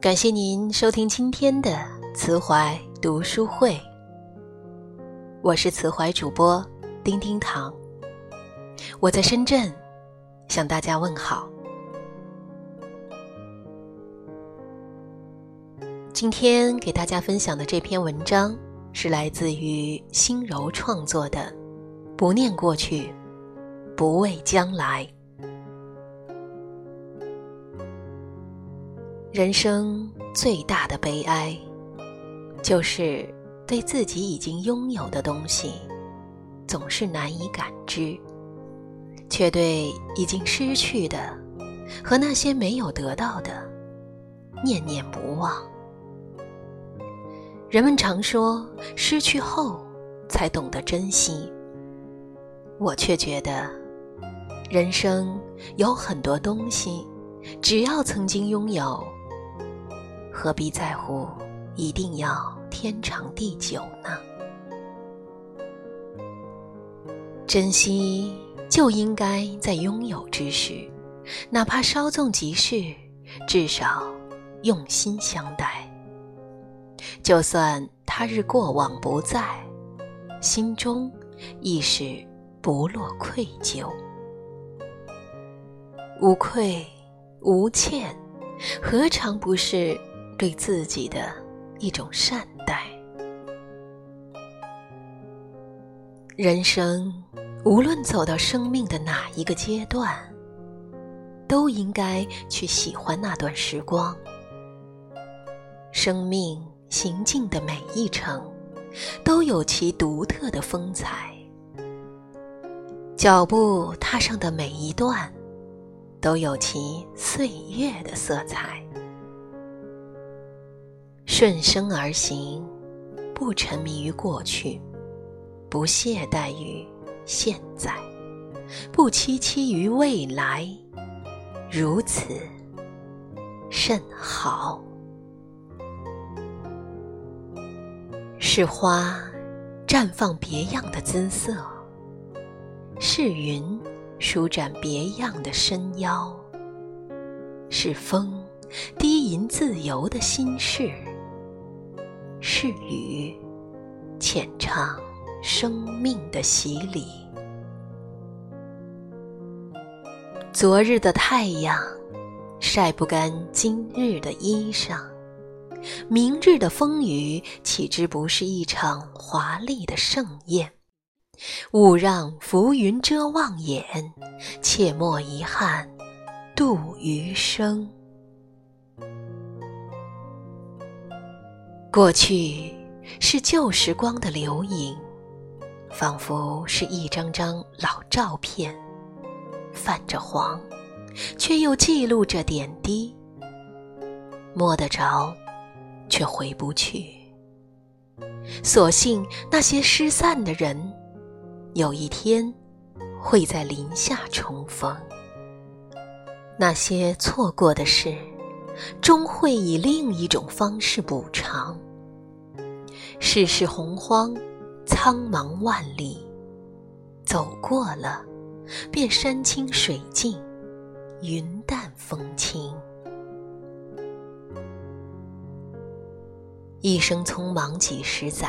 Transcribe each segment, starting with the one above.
感谢您收听今天的慈怀读书会，我是慈怀主播丁丁糖，我在深圳向大家问好。今天给大家分享的这篇文章是来自于心柔创作的，《不念过去，不畏将来》。人生最大的悲哀，就是对自己已经拥有的东西，总是难以感知，却对已经失去的和那些没有得到的，念念不忘。人们常说，失去后才懂得珍惜，我却觉得，人生有很多东西，只要曾经拥有。何必在乎一定要天长地久呢？珍惜就应该在拥有之时，哪怕稍纵即逝，至少用心相待。就算他日过往不在，心中亦是不落愧疚，无愧无欠，何尝不是？对自己的一种善人生无论走到生命的哪一个阶段，都应该去喜欢那段时光。生命行进的每一程，都有其独特的风采；脚步踏上的每一段，都有其岁月的色彩。顺生而行，不沉迷于过去，不懈怠于现在，不戚戚于未来，如此甚好。是花绽放别样的姿色，是云舒展别样的身腰，是风低吟自由的心事。是雨，浅唱生命的洗礼。昨日的太阳晒不干今日的衣裳，明日的风雨岂知不是一场华丽的盛宴？勿让浮云遮望眼，切莫遗憾度余生。过去是旧时光的流影，仿佛是一张张老照片，泛着黄，却又记录着点滴。摸得着，却回不去。所幸那些失散的人，有一天会在林下重逢；那些错过的事。终会以另一种方式补偿。世事洪荒，苍茫万里，走过了，便山清水净，云淡风轻。一生匆忙几十载，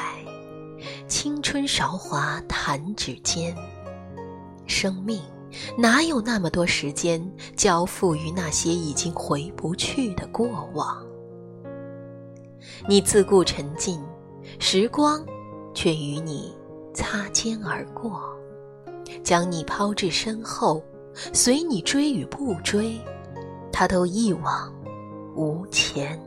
青春韶华弹指间，生命。哪有那么多时间交付于那些已经回不去的过往？你自顾沉浸，时光却与你擦肩而过，将你抛至身后，随你追与不追，他都一往无前。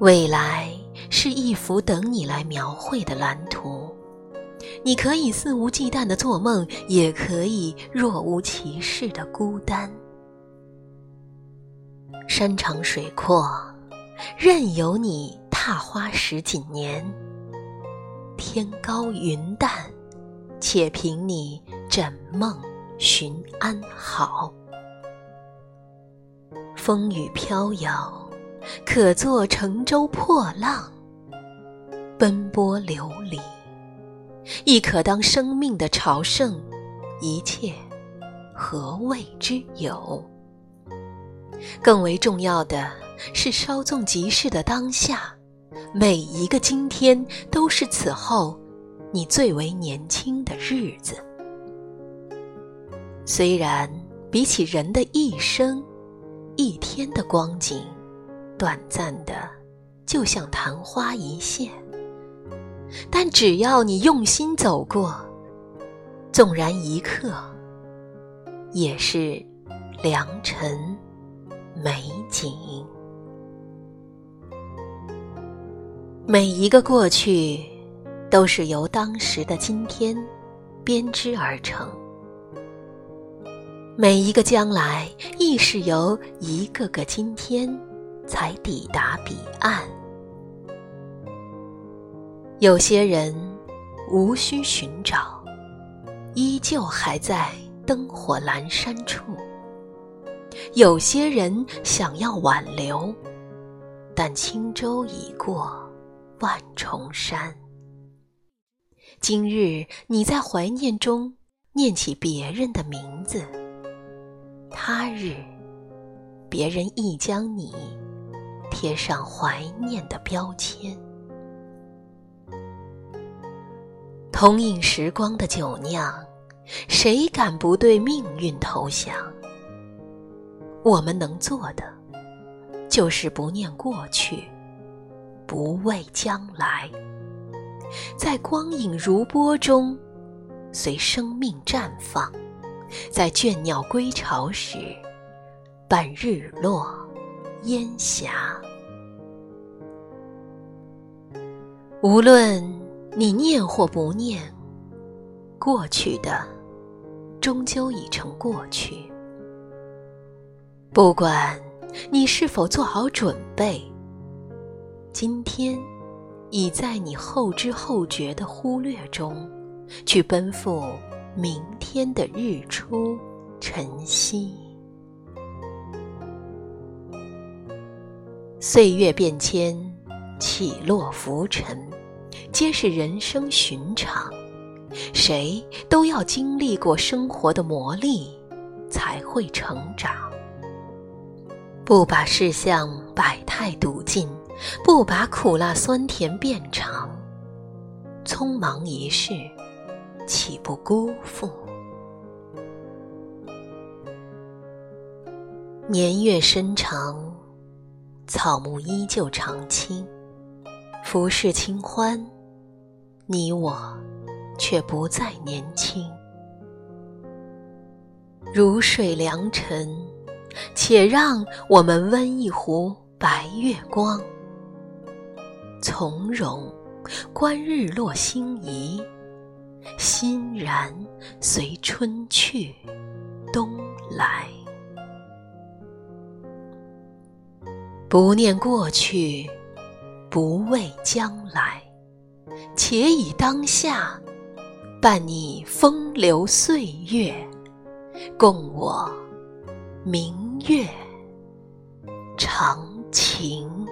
未来是一幅等你来描绘的蓝图。你可以肆无忌惮的做梦，也可以若无其事的孤单。山长水阔，任由你踏花十几年。天高云淡，且凭你枕梦寻安好。风雨飘摇，可作乘舟破浪；奔波流离，亦可当生命的朝圣。一切，何谓之有？更为重要的是，稍纵即逝的当下，每一个今天都是此后你最为年轻的日子。虽然比起人的一生，一天的光景，短暂的就像昙花一现，但只要你用心走过，纵然一刻，也是良辰。美景，每一个过去，都是由当时的今天编织而成；每一个将来，亦是由一个个今天才抵达彼岸。有些人无需寻找，依旧还在灯火阑珊处。有些人想要挽留，但轻舟已过万重山。今日你在怀念中念起别人的名字，他日别人亦将你贴上怀念的标签。同饮时光的酒酿，谁敢不对命运投降？我们能做的，就是不念过去，不畏将来，在光影如波中，随生命绽放；在倦鸟归巢时，伴日落烟霞。无论你念或不念，过去的，终究已成过去。不管你是否做好准备，今天已在你后知后觉的忽略中，去奔赴明天的日出晨曦。岁月变迁，起落浮沉，皆是人生寻常。谁都要经历过生活的磨砺，才会成长。不把世相百态笃尽，不把苦辣酸甜变长，匆忙一世，岂不辜负？年月深长，草木依旧常青，浮世清欢，你我却不再年轻，如水良辰。且让我们温一壶白月光，从容观日落星移，欣然随春去冬来。不念过去，不畏将来，且以当下伴你风流岁月，共我。明月长情。